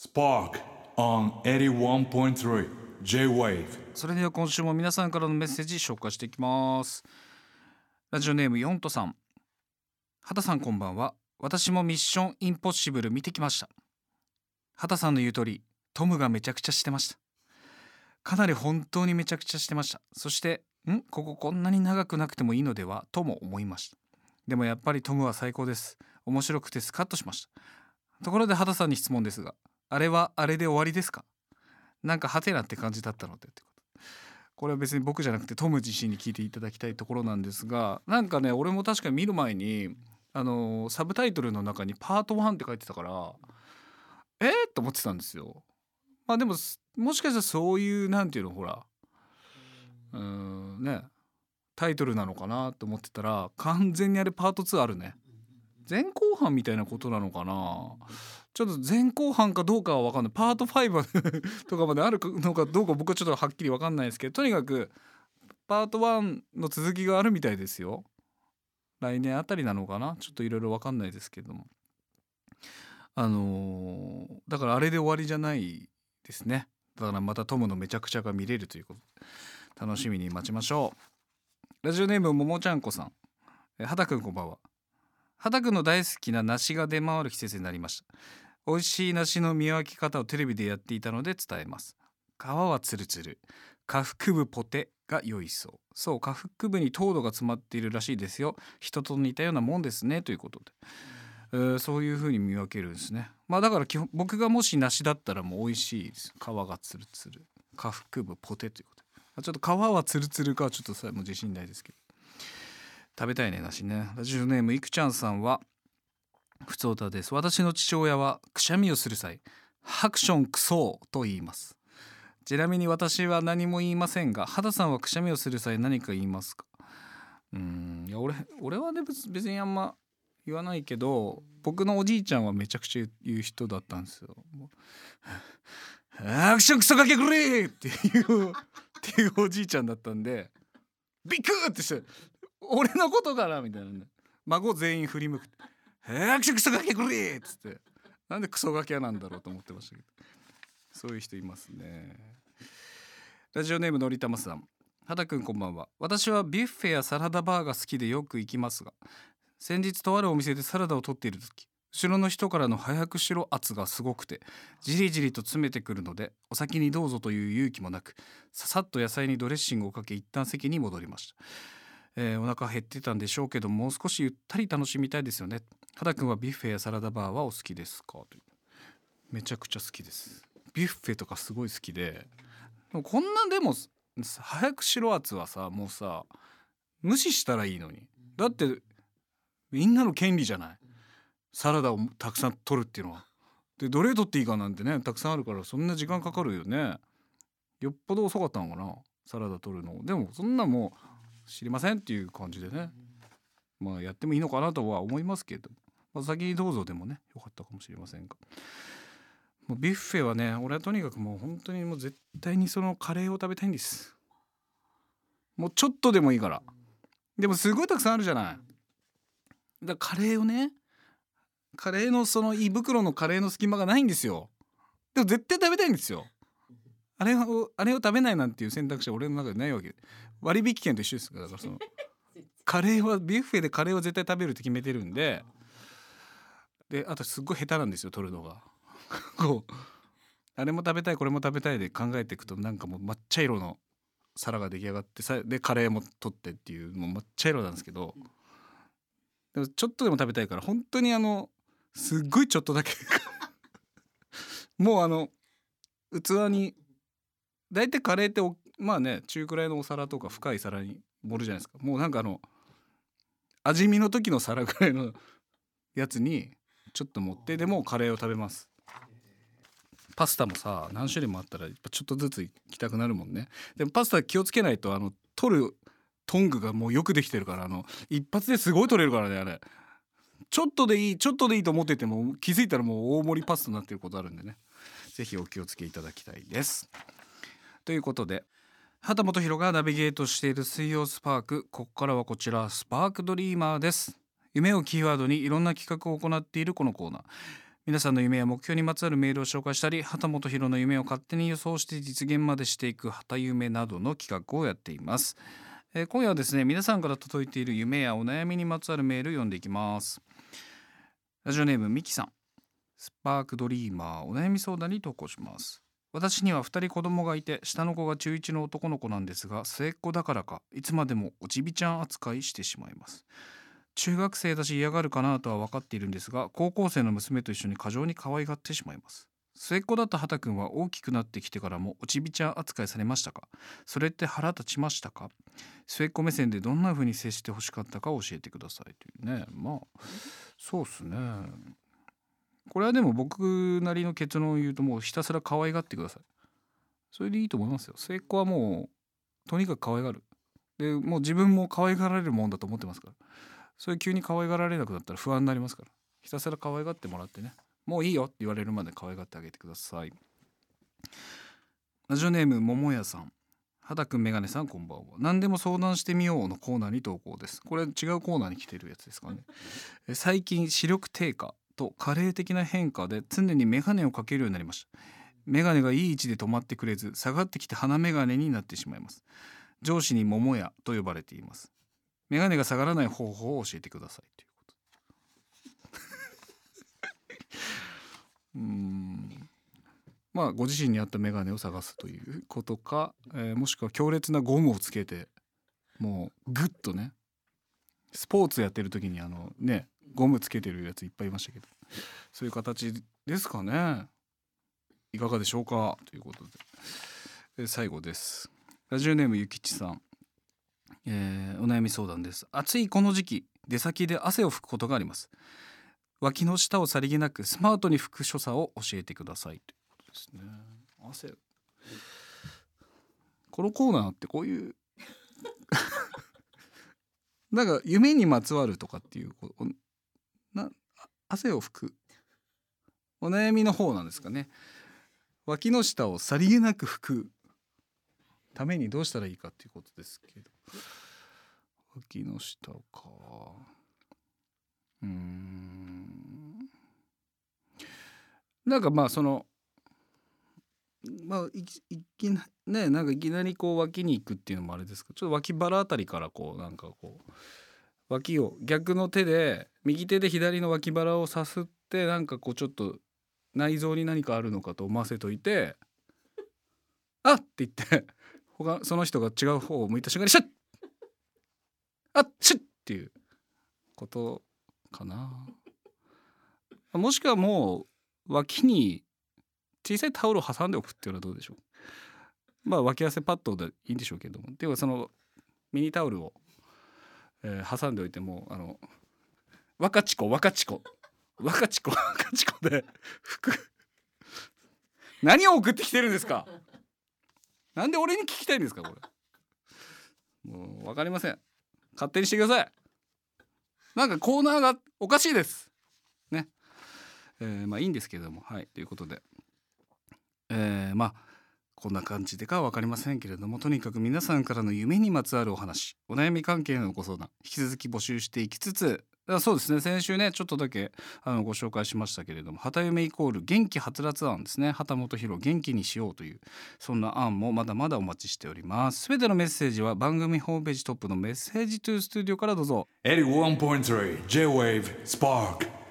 Spark on 81.3 J-Wave. それでは今週も皆さんからのメッセージ紹介していきます。ラジオネームヨントさん。畑さんこんばんは。私もミッションインポッシブル見てきました。畑さんの言う通りトムがめちゃくちゃしてました。かなり本当にめちゃくちゃしてました。そしてん？こここんなに長くなくてもいいのでは？とも思いました。でもやっぱりトムは最高です。面白くてスカッとしました。ところで畑さんに質問ですがあれはあれで終わりですか？なんかハテナって感じだったのでってことこれは別に僕じゃなくてトム自身に聞いていただきたいところなんですがなんかね俺も確かに見る前にあのサブタイトルの中に「パート1」って書いてたからえー、と思ってたんですよ。まあでももしかしたらそういうなんていうのほらうんねタイトルなのかなと思ってたら完全にあれパート2あるね。前後半みたいなことなのかなちょっと前後半かどうかは分かんない。パート5とかまであるのかどうか僕はちょっとはっきり分かんないですけどとにかくパート1の続きがあるみたいですよ。来年あたりなのかな？ちょっといろいろ分かんないですけども。あのーだからあれで終わりじゃないですね。だからまたトムのめちゃくちゃが見れるということ楽しみに待ちましょう。ラジオネームももちゃんこさん。え畑くんこんばんは。畑くんの大好きな梨が出回る季節になりました。美味しい梨の見分け方をテレビでやっていたので伝えます。皮はツルツル。下腹部ポテが良いそう。そう下腹部に糖度が詰まっているらしいですよ。人と似たようなもんですね。ということで、えーそういう風に見分けるんですね。まあだから基本僕がもし梨だったらもう美味しいです。皮がツルツル。下腹部ポテということで。ちょっと皮はツルツルかちょっとそれも自信ないですけど。食べたいね梨ね。ラジオネームいくちゃんさんはふつおたです。私の父親はくしゃみをする際ハクションクソーと言います。ちなみに私は何も言いませんが肌さんはくしゃみをする際何か言いますか？うんいや俺俺はね別にあんま言わないけど僕のおじいちゃんはめちゃくちゃ言う人だったんですよ。もうアクションクソかけくれっていう っていうおじいちゃんだったんでビクッてして俺のことかなみたいなね。孫全員振り向く。アクションクソかけくれっつって。なんでクソガキ屋なんだろうと思ってましたけど。そういう人いますね。ラジオネームのりたまさん。畑くんこんばんは。私はビュッフェやサラダバーが好きでよく行きますが先日とあるお店でサラダを取っている時後ろの人からの早くしろ圧がすごくてじりじりと詰めてくるのでお先にどうぞという勇気もなくささっと野菜にドレッシングをかけ一旦席に戻りました、えーお腹減ってたんでしょうけどもう少しゆったり楽しみたいですよね。畑くんはビュッフェやサラダバーはお好きですか？という。めちゃくちゃ好きです。ビュッフェとかすごい好きで。でこんなでも早くしろ圧はさもうさ無視したらいいのに。だってみんなの権利じゃない。サラダをたくさん取るっていうのは。でどれ取っていいかなんてねたくさんあるからそんな時間かかるよね。よっぽど遅かったのかなサラダ取るの。でもそんなもう知りませんっていう感じでね。まあやってもいいのかなとは思いますけど、まあ、先にどうぞでもねよかったかもしれませんが。もうビュッフェはね俺はとにかくもう本当にもう絶対にそのカレーを食べたいんです。もうちょっとでもいいから。でもすごいたくさんあるじゃない。だからカレーをねカレーのその胃袋のカレーの隙間がないんですよ。でも絶対食べたいんですよ。あれをあれを食べないなんていう選択肢は俺の中でないわけ。割引券と一緒です。だからその カレーはビュッフェでカレーを絶対食べるって決めてるんでであとすっごい下手なんですよ取るのが。こうあれも食べたいこれも食べたいで考えていくとなんかもう抹茶色の皿が出来上がってさでカレーも取ってっていうもう抹茶色なんですけど。でもちょっとでも食べたいから本当にあのすっごいちょっとだけ もうあの器に大体カレーっておまあね中くらいのお皿とか深い皿に盛るじゃないですか。もうなんかあの味見の時の皿ぐらいのやつにちょっと持ってでもカレーを食べます。パスタもさ何種類もあったらちょっとずついきたくなるもんね。でもパスタ気をつけないとあの取るトングがもうよくできてるからあの一発ですごい取れるからねあれ。ちょっとでいいちょっとでいいと思ってても気づいたらもう大盛りパスタになってることあるんでね。是非お気をつけいただきたいです。ということで畑本博がナビゲートしている水曜スパークここからはこちらスパークドリーマーです。夢をキーワードにいろんな企画を行っているこのコーナー。皆さんの夢や目標にまつわるメールを紹介したり畑本博の夢を勝手に予想して実現までしていく畑夢などの企画をやっています、えー今夜はですね皆さんから届いている夢やお悩みにまつわるメールを読んでいきます。ラジオネームミキさん。スパークドリーマーお悩み相談に投稿します。私には2人子供がいて下の子が中1の男の子なんですが末っ子だからかいつまでもおちびちゃん扱いしてしまいます。中学生だし嫌がるかなとは分かっているんですが高校生の娘と一緒に過剰に可愛がってしまいます。末っ子だった畑くんは大きくなってきてからもおちびちゃん扱いされましたか？それって腹立ちましたか？末っ子目線でどんな風に接してほしかったか教えてください。というね。まあそうっすね。これはでも僕なりの結論を言うともうひたすら可愛がってください。それでいいと思いますよ。末っ子はもうとにかく可愛がる。でもう自分も可愛がられるもんだと思ってますから。それ急に可愛がられなくなったら不安になりますから。ひたすら可愛がってもらってね。もういいよって言われるまで可愛がってあげてください。ラジオネーム桃屋さん。畑くんメガネさんこんばんは。何でも相談してみようのコーナーに投稿です。これ違うコーナーに来てるやつですかね。え最近視力低下と加齢的な変化で常にメガネをかけるようになりました。メガネがいい位置で止まってくれず下がってきて鼻メガネになってしまいます。上司に桃屋と呼ばれています。メガネが下がらない方法を教えてくださいということ。うん。まあご自身に合ったメガネを探すということか、えーもしくは強烈なゴムをつけてもうグッとねスポーツやってる時にあのねゴムつけてるやついっぱいいましたけどそういう形ですかね。いかがでしょうか？ということで。えー最後です。ラジオネームゆきちさん。えーお悩み相談です。暑いこの時期出先で汗を拭くことがあります。脇の下をさりげなくスマートに拭く所作を教えてください。ということですね。汗。このコーナーってこういう なんか夢にまつわるとかっていうこうな汗を拭く。お悩みの方なんですかね。脇の下をさりげなく拭く。ためにどうしたらいいかっていうことですけど脇の下かうーんなんかまあそのまあいきいきなねなんかいきなりこう脇に行くっていうのもあれですけどちょっと脇腹あたりからこうなんかこう脇を逆の手で右手で左の脇腹をさすってなんかこうちょっと内臓に何かあるのかと思わせといて「あっ!」って言って他その人が違う方を向いた瞬間にシュッ!あっシュッ!っていうことかな。もしくはもう脇に小さいタオルを挟んでおくっていうのはどうでしょう。まあ脇汗パッドでいいんでしょうけども。ではそのミニタオルを、えー挟んでおいてもあの若ちこ若ちこ。若ちこ若ちこで服何を送ってきてるんですか？なんで俺に聞きたいんですかこれ。もう分かりません。勝手にしてください。なんかコーナーがおかしいです。ね。えーまあいいんですけれども。はい。ということで。えーまあこんな感じでかは分かりませんけれどもとにかく皆さんからの夢にまつわるお話お悩み関係のご相談引き続き募集していきつつそうですね先週ねちょっとだけあのご紹介しましたけれども旗夢イコール元気はつらつ案ですね。旗本博元気にしようというそんな案もまだまだお待ちしております。すべてのメッセージは番組ホームページトップのメッセージトゥースタジオからどうぞ。81.3 J-Wave Spark